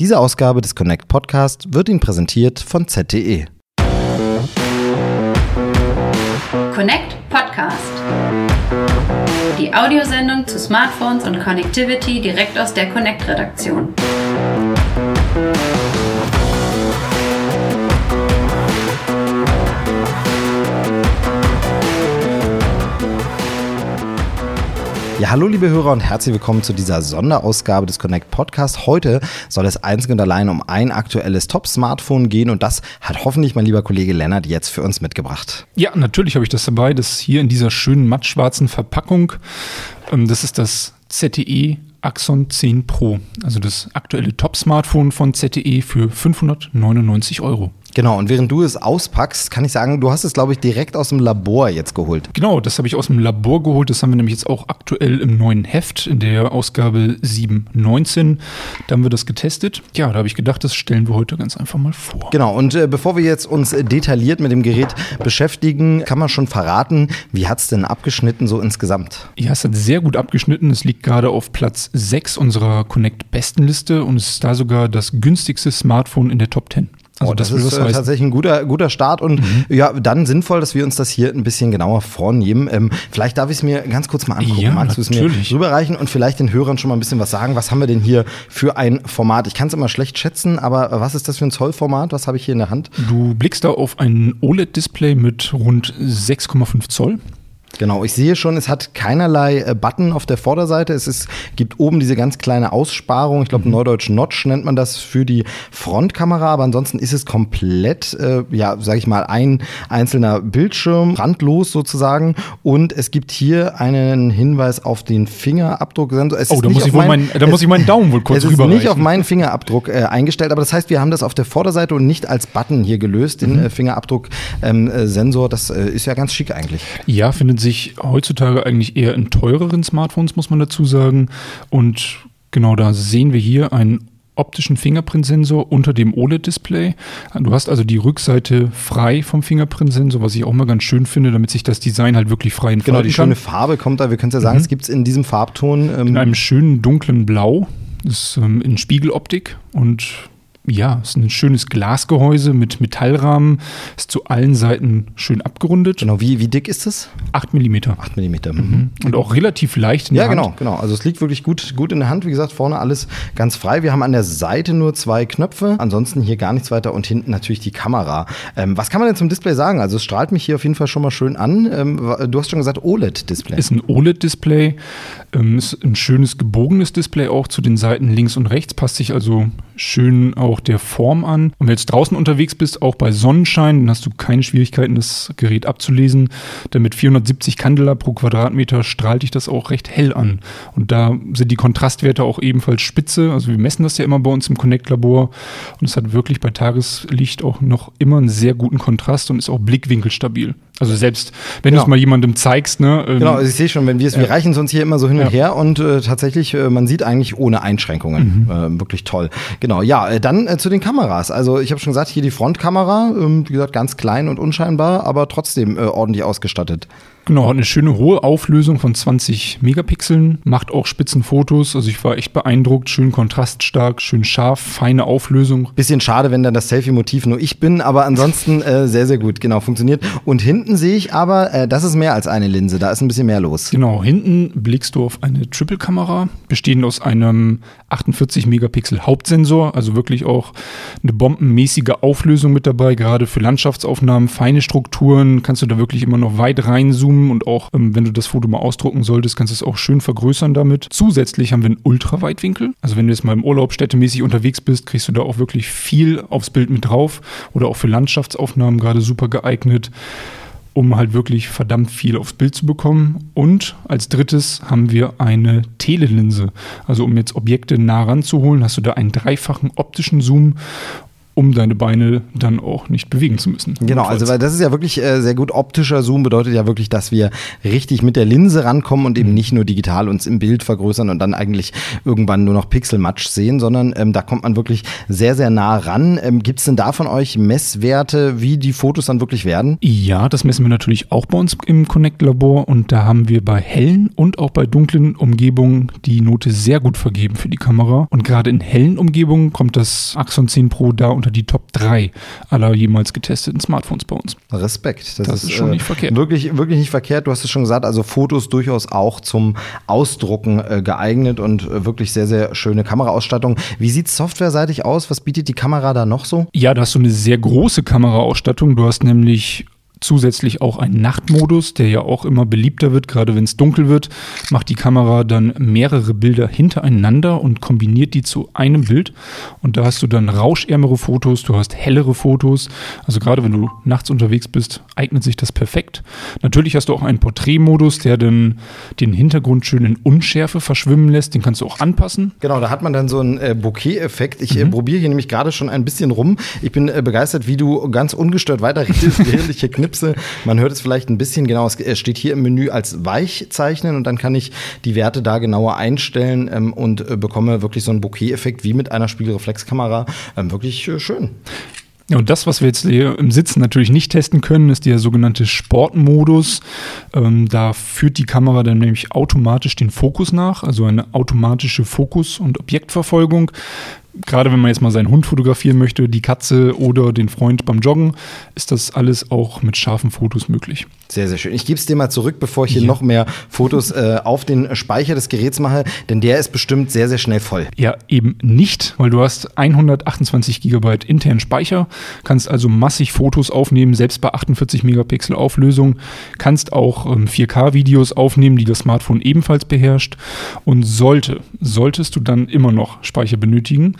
Diese Ausgabe des Connect Podcast wird Ihnen präsentiert von ZTE. Connect Podcast. Die Audiosendung zu Smartphones und Connectivity direkt aus der Connect-Redaktion. Ja, hallo liebe Hörer und herzlich willkommen zu dieser Sonderausgabe des Connect Podcast. Heute soll es einzig und allein um ein aktuelles Top-Smartphone gehen und das hat hoffentlich mein lieber Kollege Lennart jetzt für uns mitgebracht. Ja, natürlich habe ich das dabei. Das hier in dieser schönen mattschwarzen Verpackung. Ähm, das ist das ZTE Axon 10 Pro, also das aktuelle Top-Smartphone von ZTE für 599 Euro. Genau, und während du es auspackst, kann ich sagen, du hast es, glaube ich, direkt aus dem Labor jetzt geholt. Genau, das habe ich aus dem Labor geholt. Das haben wir nämlich jetzt auch aktuell im neuen Heft, in der Ausgabe 719. Da haben wir das getestet. Ja, da habe ich gedacht, das stellen wir heute ganz einfach mal vor. Genau, und äh, bevor wir jetzt uns detailliert mit dem Gerät beschäftigen, kann man schon verraten, wie hat es denn abgeschnitten so insgesamt? Ja, es hat sehr gut abgeschnitten. Es liegt gerade auf Platz 6 unserer Connect-Bestenliste und es ist da sogar das günstigste Smartphone in der Top 10. Also oh, das, das ist äh, tatsächlich ein guter, guter Start und mhm. ja, dann sinnvoll, dass wir uns das hier ein bisschen genauer vornehmen. Ähm, vielleicht darf ich es mir ganz kurz mal angucken. Ja, Magst du es mir rüberreichen und vielleicht den Hörern schon mal ein bisschen was sagen? Was haben wir denn hier für ein Format? Ich kann es immer schlecht schätzen, aber was ist das für ein Zollformat? Was habe ich hier in der Hand? Du blickst da auf ein OLED-Display mit rund 6,5 Zoll. Genau, ich sehe schon, es hat keinerlei äh, Button auf der Vorderseite. Es ist, gibt oben diese ganz kleine Aussparung. Ich glaube, mhm. Neudeutsch Notch nennt man das für die Frontkamera. Aber ansonsten ist es komplett, äh, ja, sage ich mal, ein einzelner Bildschirm, randlos sozusagen. Und es gibt hier einen Hinweis auf den Fingerabdrucksensor. Es oh, da, muss ich, mein, mein, da es, muss ich meinen Daumen wohl kurz Es ist nicht auf meinen Fingerabdruck äh, eingestellt. Aber das heißt, wir haben das auf der Vorderseite und nicht als Button hier gelöst, den mhm. äh, Fingerabdrucksensor. Ähm, das äh, ist ja ganz schick eigentlich. Ja, findet sich heutzutage eigentlich eher in teureren Smartphones, muss man dazu sagen. Und genau da sehen wir hier einen optischen Fingerprint-Sensor unter dem OLED-Display. Du hast also die Rückseite frei vom Fingerprint-Sensor, was ich auch mal ganz schön finde, damit sich das Design halt wirklich frei entfalten Genau, die schöne Farbe kommt da, wir können es ja sagen, mhm. es gibt es in diesem Farbton. Ähm in einem schönen dunklen Blau. Das ist ähm, in Spiegeloptik und ja, ist ein schönes Glasgehäuse mit Metallrahmen, ist zu allen Seiten schön abgerundet. Genau, wie, wie dick ist es? 8 mm. 8 mm. Mhm. Und auch relativ leicht in der ja, Hand. Ja, genau, genau. Also es liegt wirklich gut, gut in der Hand. Wie gesagt, vorne alles ganz frei. Wir haben an der Seite nur zwei Knöpfe, ansonsten hier gar nichts weiter und hinten natürlich die Kamera. Ähm, was kann man denn zum Display sagen? Also es strahlt mich hier auf jeden Fall schon mal schön an. Ähm, du hast schon gesagt OLED-Display. Ist ein OLED-Display, ähm, ist ein schönes gebogenes Display auch zu den Seiten links und rechts, passt sich also schön auch der Form an. Und wenn du jetzt draußen unterwegs bist, auch bei Sonnenschein, dann hast du keine Schwierigkeiten, das Gerät abzulesen. Denn mit 470 Candela pro Quadratmeter strahlt dich das auch recht hell an. Und da sind die Kontrastwerte auch ebenfalls spitze. Also wir messen das ja immer bei uns im Connect-Labor. Und es hat wirklich bei Tageslicht auch noch immer einen sehr guten Kontrast und ist auch blickwinkelstabil. Also selbst wenn genau. du es mal jemandem zeigst, ne? Ähm, genau, also ich sehe schon, wenn wir es, ja. wir reichen es uns hier immer so hin und her und äh, tatsächlich, äh, man sieht eigentlich ohne Einschränkungen. Mhm. Äh, wirklich toll. Genau, ja, äh, dann äh, zu den Kameras. Also ich habe schon gesagt, hier die Frontkamera, ähm, wie gesagt, ganz klein und unscheinbar, aber trotzdem äh, ordentlich ausgestattet. Genau, eine schöne hohe Auflösung von 20 Megapixeln, macht auch Spitzenfotos. Also ich war echt beeindruckt, schön kontraststark, schön scharf, feine Auflösung. Bisschen schade, wenn dann das Selfie-Motiv nur ich bin, aber ansonsten äh, sehr, sehr gut, genau, funktioniert. Und hinten sehe ich aber, äh, das ist mehr als eine Linse, da ist ein bisschen mehr los. Genau, hinten blickst du auf eine Triple-Kamera, bestehend aus einem 48 Megapixel Hauptsensor, also wirklich auch eine bombenmäßige Auflösung mit dabei, gerade für Landschaftsaufnahmen, feine Strukturen, kannst du da wirklich immer noch weit reinzoomen zoomen und auch, ähm, wenn du das Foto mal ausdrucken solltest, kannst du es auch schön vergrößern damit. Zusätzlich haben wir einen Ultraweitwinkel. Also wenn du jetzt mal im Urlaub städtemäßig unterwegs bist, kriegst du da auch wirklich viel aufs Bild mit drauf oder auch für Landschaftsaufnahmen gerade super geeignet um halt wirklich verdammt viel aufs Bild zu bekommen. Und als drittes haben wir eine Telelinse. Also um jetzt Objekte nah ranzuholen, hast du da einen dreifachen optischen Zoom um deine Beine dann auch nicht bewegen zu müssen. Genau, also weil das ist ja wirklich äh, sehr gut. Optischer Zoom bedeutet ja wirklich, dass wir richtig mit der Linse rankommen und eben mhm. nicht nur digital uns im Bild vergrößern und dann eigentlich irgendwann nur noch Pixelmatch sehen, sondern ähm, da kommt man wirklich sehr, sehr nah ran. Ähm, Gibt es denn da von euch Messwerte, wie die Fotos dann wirklich werden? Ja, das messen wir natürlich auch bei uns im Connect-Labor und da haben wir bei hellen und auch bei dunklen Umgebungen die Note sehr gut vergeben für die Kamera. Und gerade in hellen Umgebungen kommt das Axon 10 Pro da unter die Top 3 aller jemals getesteten Smartphones bei uns. Respekt. Das, das ist, ist, schon äh, nicht verkehrt. Wirklich, wirklich nicht verkehrt. Du hast es schon gesagt, also Fotos durchaus auch zum Ausdrucken äh, geeignet und äh, wirklich sehr, sehr schöne Kameraausstattung. Wie sieht es softwareseitig aus? Was bietet die Kamera da noch so? Ja, da hast du eine sehr große Kameraausstattung. Du hast nämlich zusätzlich auch einen Nachtmodus, der ja auch immer beliebter wird, gerade wenn es dunkel wird, macht die Kamera dann mehrere Bilder hintereinander und kombiniert die zu einem Bild. Und da hast du dann rauschärmere Fotos, du hast hellere Fotos. Also gerade wenn du nachts unterwegs bist, eignet sich das perfekt. Natürlich hast du auch einen Porträtmodus, der dann den Hintergrund schön in Unschärfe verschwimmen lässt. Den kannst du auch anpassen. Genau, da hat man dann so einen äh, Bokeh-Effekt. Ich äh, mhm. äh, probiere hier nämlich gerade schon ein bisschen rum. Ich bin äh, begeistert, wie du ganz ungestört weiterredest, während ich hier knipse. Man hört es vielleicht ein bisschen genau. Es steht hier im Menü als weich zeichnen und dann kann ich die Werte da genauer einstellen ähm, und äh, bekomme wirklich so einen Bokeh-Effekt wie mit einer Spiegelreflexkamera. Ähm, wirklich äh, schön. Und das, was wir jetzt hier im Sitzen natürlich nicht testen können, ist der sogenannte Sportmodus. Ähm, da führt die Kamera dann nämlich automatisch den Fokus nach, also eine automatische Fokus- und Objektverfolgung gerade wenn man jetzt mal seinen Hund fotografieren möchte, die Katze oder den Freund beim Joggen, ist das alles auch mit scharfen Fotos möglich. Sehr, sehr schön. Ich gebe es dir mal zurück, bevor ich hier ja. noch mehr Fotos äh, auf den Speicher des Geräts mache, denn der ist bestimmt sehr, sehr schnell voll. Ja, eben nicht, weil du hast 128 Gigabyte internen Speicher, kannst also massig Fotos aufnehmen, selbst bei 48 Megapixel Auflösung, kannst auch ähm, 4K-Videos aufnehmen, die das Smartphone ebenfalls beherrscht. Und sollte, solltest du dann immer noch Speicher benötigen,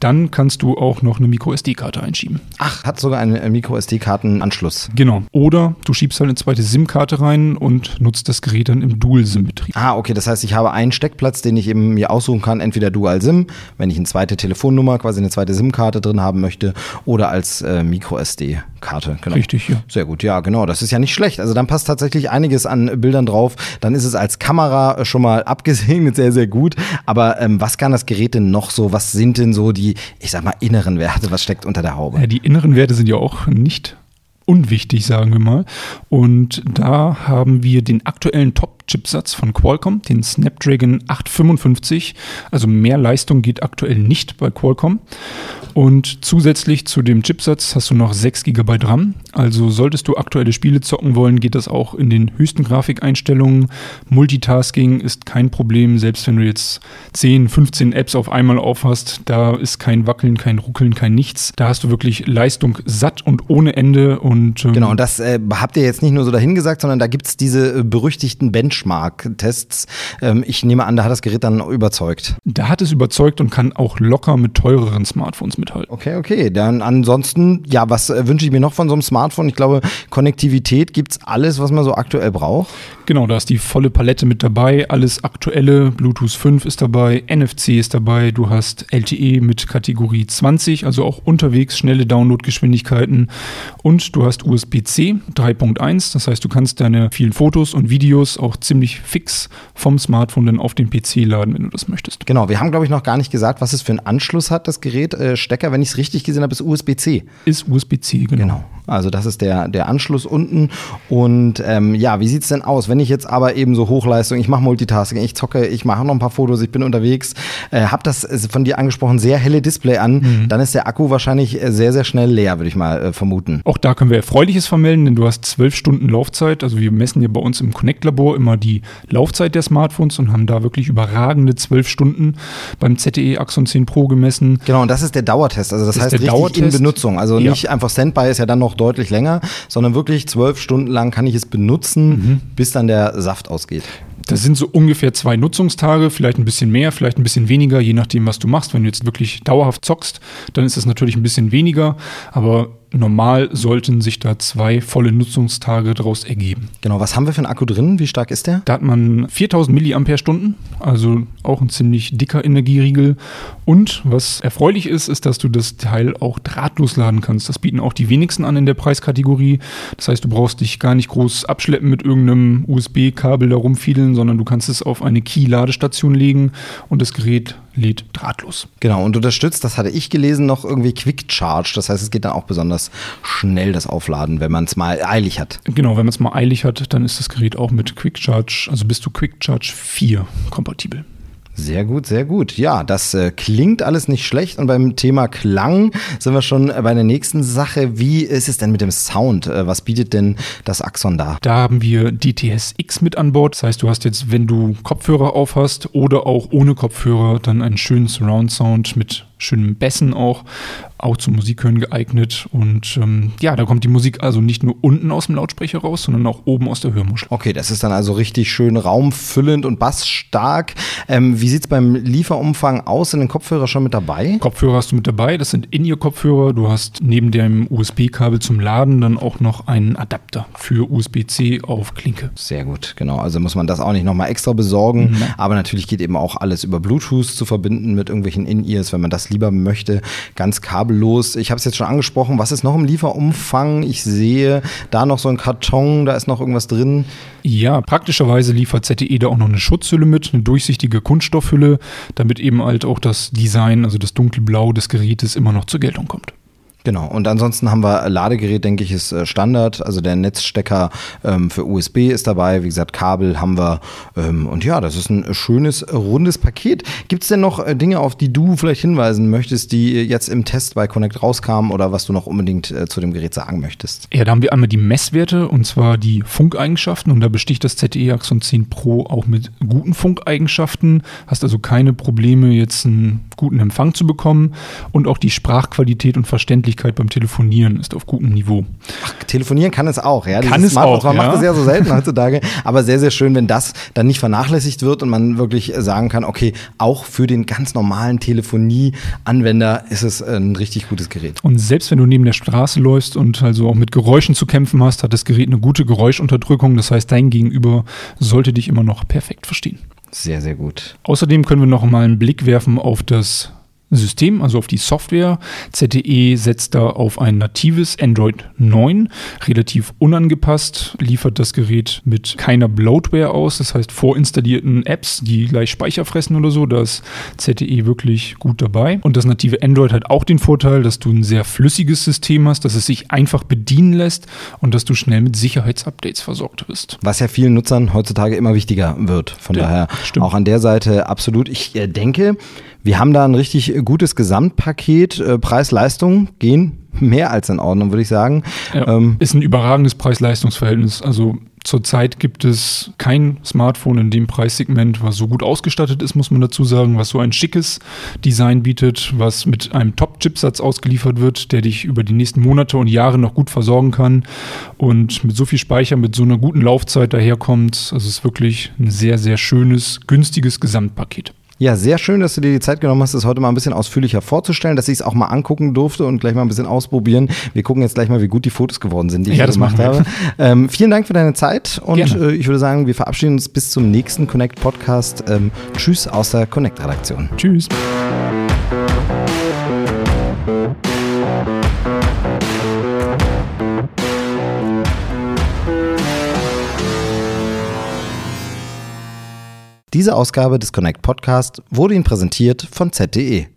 dann kannst du auch noch eine MicroSD-Karte einschieben. Ach, hat sogar einen äh, MicroSD-Kartenanschluss. Genau. Oder du schiebst halt eine zweite SIM-Karte rein und nutzt das Gerät dann im Dual-SIM-Betrieb. Ah, okay. Das heißt, ich habe einen Steckplatz, den ich eben mir aussuchen kann, entweder Dual-SIM, wenn ich eine zweite Telefonnummer, quasi eine zweite SIM-Karte drin haben möchte, oder als äh, MicroSD-Karte. Genau. Richtig, ja. Sehr gut. Ja, genau. Das ist ja nicht schlecht. Also dann passt tatsächlich einiges an Bildern drauf. Dann ist es als Kamera schon mal abgesegnet sehr, sehr gut. Aber ähm, was kann das Gerät denn noch so? Was sind denn so die, ich sag mal, inneren Werte? Was steckt unter der Haube? Ja, die inneren Werte sind ja auch nicht unwichtig, sagen wir mal. Und da haben wir den aktuellen Top-Chipsatz von Qualcomm, den Snapdragon 855. Also mehr Leistung geht aktuell nicht bei Qualcomm. Und zusätzlich zu dem Chipsatz hast du noch 6 GB RAM. Also solltest du aktuelle Spiele zocken wollen, geht das auch in den höchsten Grafikeinstellungen. Multitasking ist kein Problem, selbst wenn du jetzt 10, 15 Apps auf einmal aufhast, da ist kein Wackeln, kein Ruckeln, kein nichts. Da hast du wirklich Leistung satt und ohne Ende und ähm, genau, und das äh, habt ihr jetzt nicht nur so dahingesagt, sondern da gibt's diese äh, berüchtigten Benchmark-Tests. Ähm, ich nehme an, da hat das Gerät dann überzeugt. Da hat es überzeugt und kann auch locker mit teureren Smartphones mithalten. Okay, okay. Dann ansonsten, ja, was äh, wünsche ich mir noch von so einem Smartphone? Ich glaube, Konnektivität gibt's alles, was man so aktuell braucht. Genau, da ist die volle Palette mit dabei. Alles aktuelle. Bluetooth 5 ist dabei, NFC ist dabei. Du hast LTE mit Kategorie 20, also auch unterwegs schnelle Downloadgeschwindigkeiten. Und du hast USB-C 3.1, das heißt, du kannst deine vielen Fotos und Videos auch ziemlich fix vom Smartphone dann auf den PC laden, wenn du das möchtest. Genau, wir haben, glaube ich, noch gar nicht gesagt, was es für einen Anschluss hat, das Gerät. Äh, Stecker, wenn ich es richtig gesehen habe, ist USB-C. Ist USB-C, genau. genau. Also das ist der, der Anschluss unten. Und ähm, ja, wie sieht es denn aus? Wenn ich jetzt aber eben so Hochleistung, ich mache Multitasking, ich zocke, ich mache noch ein paar Fotos, ich bin unterwegs, äh, habe das von dir angesprochen, sehr helle Display an, mhm. dann ist der Akku wahrscheinlich äh, sehr, sehr schnell leer, würde ich mal äh, vermuten. Auch da können wir Erfreuliches vermelden, denn du hast zwölf Stunden Laufzeit. Also wir messen ja bei uns im Connect-Labor immer die Laufzeit der Smartphones und haben da wirklich überragende zwölf Stunden beim ZTE Axon 10 Pro gemessen. Genau, und das ist der Dauertest. Also das, das heißt richtig Dauertest. in Benutzung. Also ja. nicht einfach Standby ist ja dann noch deutlich länger, sondern wirklich zwölf Stunden lang kann ich es benutzen, mhm. bis dann der Saft ausgeht. Das sind so ungefähr zwei Nutzungstage, vielleicht ein bisschen mehr, vielleicht ein bisschen weniger, je nachdem, was du machst. Wenn du jetzt wirklich dauerhaft zockst, dann ist es natürlich ein bisschen weniger. Aber normal sollten sich da zwei volle Nutzungstage daraus ergeben. Genau, was haben wir für einen Akku drin? Wie stark ist der? Da hat man 4000 Milliampere-Stunden, also auch ein ziemlich dicker Energieriegel. Und was erfreulich ist, ist, dass du das Teil auch drahtlos laden kannst. Das bieten auch die wenigsten an in der Preiskategorie. Das heißt, du brauchst dich gar nicht groß abschleppen mit irgendeinem USB-Kabel da rumfiedeln, sondern du kannst es auf eine Key-Ladestation legen und das Gerät lädt drahtlos. Genau, und unterstützt, das hatte ich gelesen, noch irgendwie Quick Charge. Das heißt, es geht dann auch besonders schnell, das Aufladen, wenn man es mal eilig hat. Genau, wenn man es mal eilig hat, dann ist das Gerät auch mit Quick Charge, also bis zu Quick Charge 4 kompatibel. Sehr gut, sehr gut. Ja, das äh, klingt alles nicht schlecht. Und beim Thema Klang sind wir schon bei der nächsten Sache. Wie ist es denn mit dem Sound? Äh, was bietet denn das Axon da? Da haben wir DTS-X mit an Bord. Das heißt, du hast jetzt, wenn du Kopfhörer auf hast oder auch ohne Kopfhörer, dann einen schönen Surround-Sound mit schönen Bässen auch, auch zum Musikhören geeignet. Und ähm, ja, da kommt die Musik also nicht nur unten aus dem Lautsprecher raus, sondern auch oben aus der Hörmuschel. Okay, das ist dann also richtig schön raumfüllend und bassstark. Ähm, wie sieht es beim Lieferumfang aus? Sind den Kopfhörer schon mit dabei? Kopfhörer hast du mit dabei. Das sind In-Ear-Kopfhörer. Du hast neben dem USB-Kabel zum Laden dann auch noch einen Adapter für USB-C auf Klinke. Sehr gut, genau. Also muss man das auch nicht nochmal extra besorgen. Mhm. Aber natürlich geht eben auch alles über Bluetooth zu verbinden mit irgendwelchen In-Ears, wenn man das lieber möchte, ganz kabellos. Ich habe es jetzt schon angesprochen, was ist noch im Lieferumfang? Ich sehe da noch so ein Karton, da ist noch irgendwas drin. Ja, praktischerweise liefert ZTE da auch noch eine Schutzhülle mit, eine durchsichtige Kunststoffhülle, damit eben halt auch das Design, also das dunkelblau des Gerätes immer noch zur Geltung kommt. Genau, und ansonsten haben wir Ladegerät, denke ich, ist äh, Standard. Also der Netzstecker ähm, für USB ist dabei. Wie gesagt, Kabel haben wir. Ähm, und ja, das ist ein schönes, rundes Paket. Gibt es denn noch äh, Dinge, auf die du vielleicht hinweisen möchtest, die jetzt im Test bei Connect rauskamen oder was du noch unbedingt äh, zu dem Gerät sagen möchtest? Ja, da haben wir einmal die Messwerte und zwar die Funkeigenschaften. Und da besticht das ZTE Axon 10 Pro auch mit guten Funkeigenschaften. Hast also keine Probleme, jetzt einen guten Empfang zu bekommen. Und auch die Sprachqualität und Verständlichkeit Verständlichkeit beim Telefonieren ist auf gutem Niveau. Ach, telefonieren kann es auch, ja. Kann es auch. Man ja. macht es ja so selten heutzutage, aber sehr, sehr schön, wenn das dann nicht vernachlässigt wird und man wirklich sagen kann, okay, auch für den ganz normalen Telefonie-Anwender ist es ein richtig gutes Gerät. Und selbst wenn du neben der Straße läufst und also auch mit Geräuschen zu kämpfen hast, hat das Gerät eine gute Geräuschunterdrückung. Das heißt, dein Gegenüber sollte dich immer noch perfekt verstehen. Sehr, sehr gut. Außerdem können wir noch mal einen Blick werfen auf das System, also auf die Software. ZTE setzt da auf ein natives Android 9, relativ unangepasst, liefert das Gerät mit keiner Bloatware aus, das heißt vorinstallierten Apps, die gleich Speicher fressen oder so. Da ist ZTE wirklich gut dabei. Und das native Android hat auch den Vorteil, dass du ein sehr flüssiges System hast, dass es sich einfach bedienen lässt und dass du schnell mit Sicherheitsupdates versorgt bist. Was ja vielen Nutzern heutzutage immer wichtiger wird. Von ja, daher stimmt. auch an der Seite absolut. Ich äh, denke, wir haben da ein richtig gutes Gesamtpaket. Äh, Preis-Leistung gehen mehr als in Ordnung, würde ich sagen. Ja, ähm, ist ein überragendes Preis-Leistungs-Verhältnis. Also Zurzeit gibt es kein Smartphone in dem Preissegment, was so gut ausgestattet ist, muss man dazu sagen, was so ein schickes Design bietet, was mit einem Top-Chipsatz ausgeliefert wird, der dich über die nächsten Monate und Jahre noch gut versorgen kann und mit so viel Speicher, mit so einer guten Laufzeit daherkommt. Also es ist wirklich ein sehr, sehr schönes, günstiges Gesamtpaket. Ja, sehr schön, dass du dir die Zeit genommen hast, das heute mal ein bisschen ausführlicher vorzustellen, dass ich es auch mal angucken durfte und gleich mal ein bisschen ausprobieren. Wir gucken jetzt gleich mal, wie gut die Fotos geworden sind, die ja, ich gemacht habe. Ähm, vielen Dank für deine Zeit und äh, ich würde sagen, wir verabschieden uns bis zum nächsten Connect Podcast. Ähm, tschüss aus der Connect Redaktion. Tschüss. Diese Ausgabe des Connect Podcast wurde Ihnen präsentiert von ZDE.